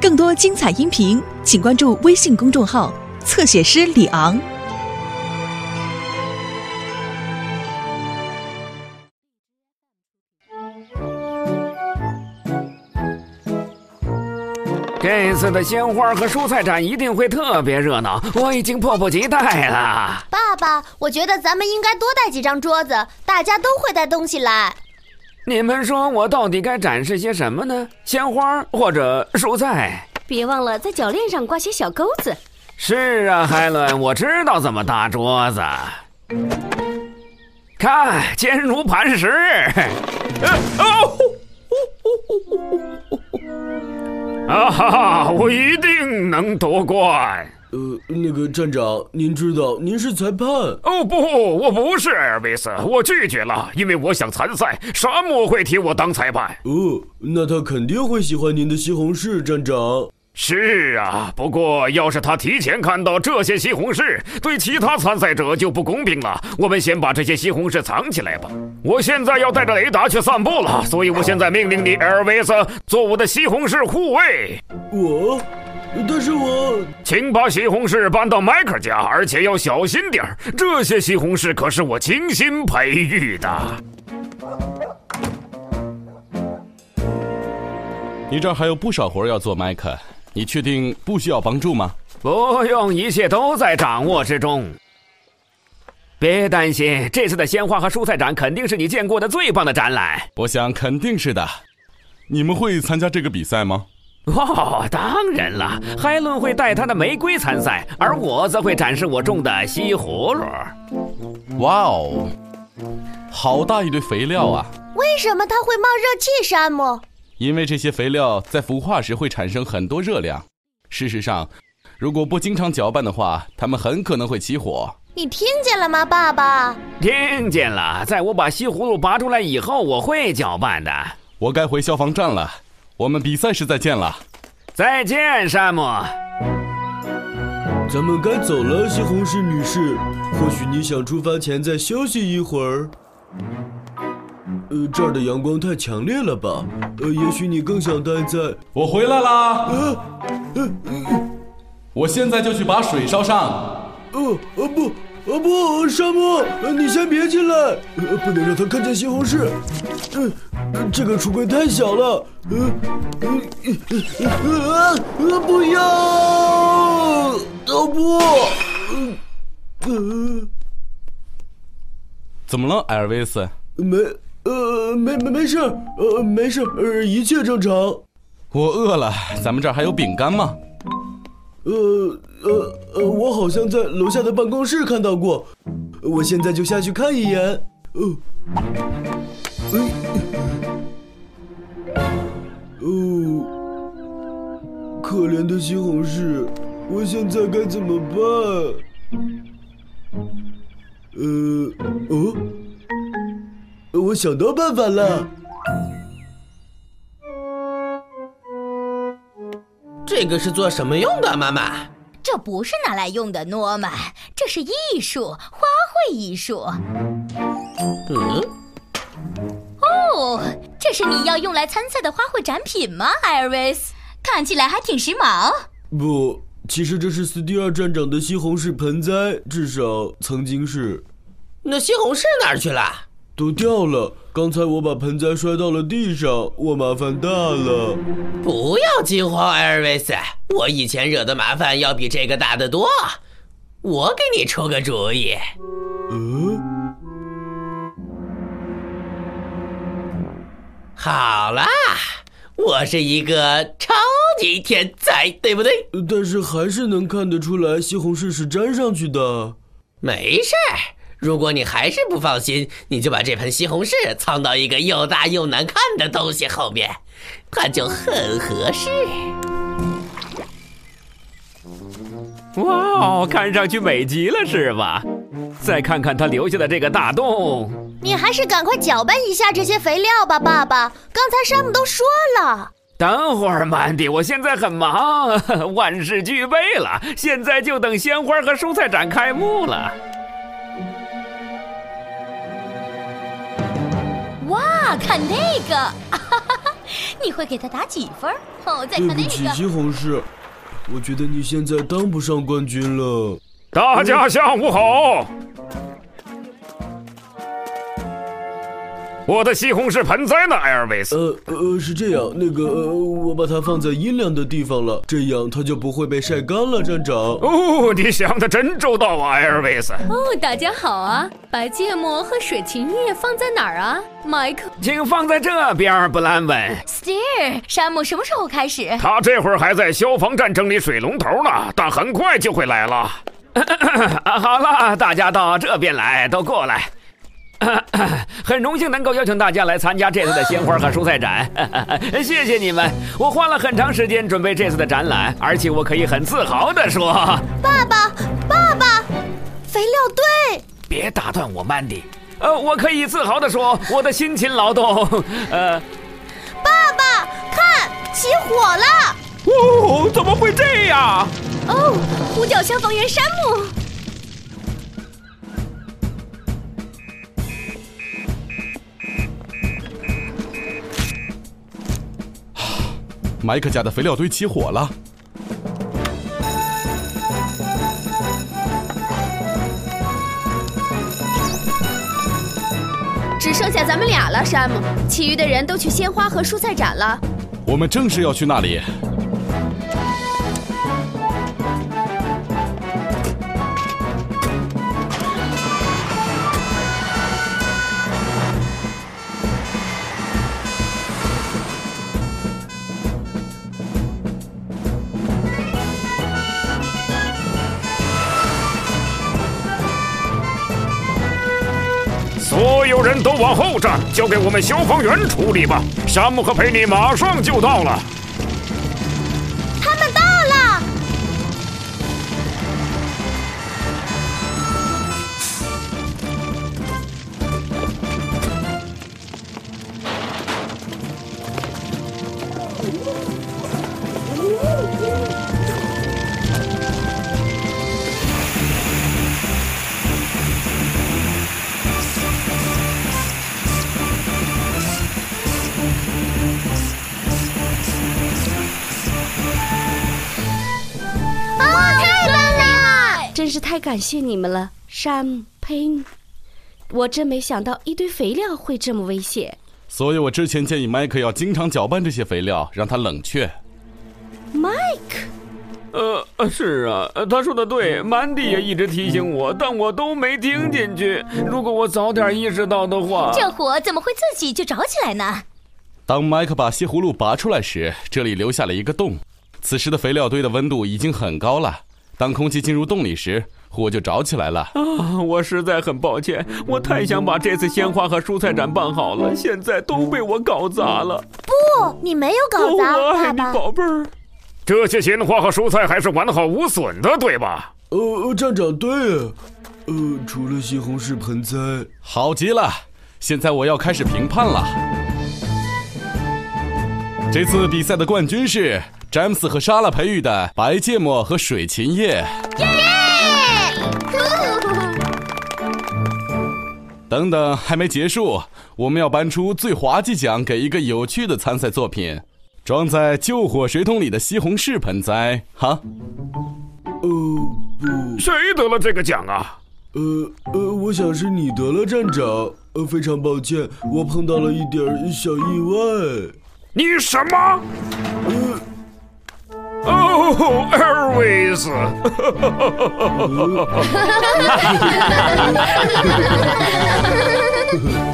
更多精彩音频，请关注微信公众号“侧写师李昂”。这次的鲜花和蔬菜展一定会特别热闹，我已经迫不及待了。爸爸，我觉得咱们应该多带几张桌子，大家都会带东西来。你们说我到底该展示些什么呢？鲜花或者蔬菜？别忘了在脚链上挂些小钩子。是啊，海伦，我知道怎么搭桌子。看，坚如磐石。哦。啊哈哈！我一定能夺冠。呃，那个站长，您知道您是裁判？哦不，我不是艾尔维斯，我拒绝了，因为我想参赛。沙漠会替我当裁判。哦，那他肯定会喜欢您的西红柿，站长。是啊，不过要是他提前看到这些西红柿，对其他参赛者就不公平了。我们先把这些西红柿藏起来吧。我现在要带着雷达去散步了，所以我现在命令你，埃尔维斯，做我的西红柿护卫。我，但是我，请把西红柿搬到迈克家，而且要小心点儿。这些西红柿可是我精心培育的。你这儿还有不少活要做，迈克。你确定不需要帮助吗？不用，一切都在掌握之中。别担心，这次的鲜花和蔬菜展肯定是你见过的最棒的展览。我想肯定是的。你们会参加这个比赛吗？哦，当然了。海伦会带她的玫瑰参赛，而我则会展示我种的西葫芦。哇哦，好大一堆肥料啊！为什么它会冒热气，山姆？因为这些肥料在孵化时会产生很多热量。事实上，如果不经常搅拌的话，它们很可能会起火。你听见了吗，爸爸？听见了。在我把西葫芦拔出来以后，我会搅拌的。我该回消防站了。我们比赛时再见了。再见，山姆。咱们该走了，西红柿女士。或许你想出发前再休息一会儿。呃，这儿的阳光太强烈了吧？呃，也许你更想待在……我回来啦！呃，呃，我现在就去把水烧上。呃，呃不，呃不，沙姆，你先别进来，呃，不能让他看见西红柿。呃，这个橱柜太小了。呃，呃，呃，不要！哦不！呃，怎么了，艾尔维斯？没。呃，没没没事，呃，没事，呃，一切正常。我饿了，咱们这儿还有饼干吗？呃呃呃，我好像在楼下的办公室看到过，我现在就下去看一眼。呃，哎，哦，可怜的西红柿，我现在该怎么办？呃，哦。我想到办法了。这个是做什么用的，妈妈？这不是拿来用的，诺曼，这是艺术，花卉艺术。嗯。哦，这是你要用来参赛的花卉展品吗，艾尔维斯？看起来还挺时髦。不，其实这是斯蒂尔站长的西红柿盆栽，至少曾经是。那西红柿哪儿去了？都掉了。刚才我把盆栽摔到了地上，我麻烦大了。不要惊慌，艾尔维斯，我以前惹的麻烦要比这个大得多。我给你出个主意。嗯。好啦，我是一个超级天才，对不对？但是还是能看得出来，西红柿是粘上去的。没事儿。如果你还是不放心，你就把这盆西红柿藏到一个又大又难看的东西后面，它就很合适。哇哦，看上去美极了，是吧？再看看它留下的这个大洞。你还是赶快搅拌一下这些肥料吧，爸爸。刚才山姆都说了。等会儿，曼迪，我现在很忙，万事俱备了，现在就等鲜花和蔬菜展开幕了。哇，看那个！你会给他打几分？哦，再对不起，看那个。西红柿，我觉得你现在当不上冠军了。大家下午好。我的西红柿盆栽呢，艾尔维斯？呃呃，是这样，那个呃，我把它放在阴凉的地方了，这样它就不会被晒干了，站长。哦，你想的真周到啊，艾尔维斯。哦，大家好啊！白芥末和水芹叶放在哪儿啊？麦克，请放在这边，布兰文。Steer，山姆什么时候开始？他这会儿还在消防站整理水龙头呢，但很快就会来了。啊，好了，大家到这边来，都过来。很荣幸能够邀请大家来参加这次的鲜花和蔬菜展，谢谢你们。我花了很长时间准备这次的展览，而且我可以很自豪地说，爸爸，爸爸，肥料队，别打断我，曼迪。呃，我可以自豪地说，我的辛勤劳动，呃，爸爸，看，起火了！哦，怎么会这样？哦，呼叫消防员山姆。麦克家的肥料堆起火了。只剩下咱们俩了，山姆。其余的人都去鲜花和蔬菜展了。我们正是要去那里。所有人都往后站，交给我们消防员处理吧。山姆和佩妮马上就到了。他们到了！真是太感谢你们了，山姆、佩妮。我真没想到一堆肥料会这么危险。所以我之前建议麦克要经常搅拌这些肥料，让它冷却。麦克，呃，呃是啊，呃他说的对，曼迪也一直提醒我，但我都没听进去。如果我早点意识到的话，这火怎么会自己就着起来呢？当麦克把西葫芦拔出来时，这里留下了一个洞。此时的肥料堆的温度已经很高了。当空气进入洞里时，火就着起来了。啊，我实在很抱歉，我太想把这次鲜花和蔬菜展办好了，现在都被我搞砸了。不，你没有搞砸，我爱你，爸爸。宝贝儿。这些鲜花和蔬菜还是完好无损的，对吧？呃呃，站长对啊，呃，除了西红柿盆栽，好极了！现在我要开始评判了。这次比赛的冠军是詹姆斯和莎拉培育的白芥末和水芹叶。耶等等，还没结束，我们要颁出最滑稽奖给一个有趣的参赛作品——装在救火水桶里的西红柿盆栽。哈，呃不，谁得了这个奖啊？呃呃，我想是你得了，站长。呃，非常抱歉，我碰到了一点小意外。你什么？呃，Oh, Airways!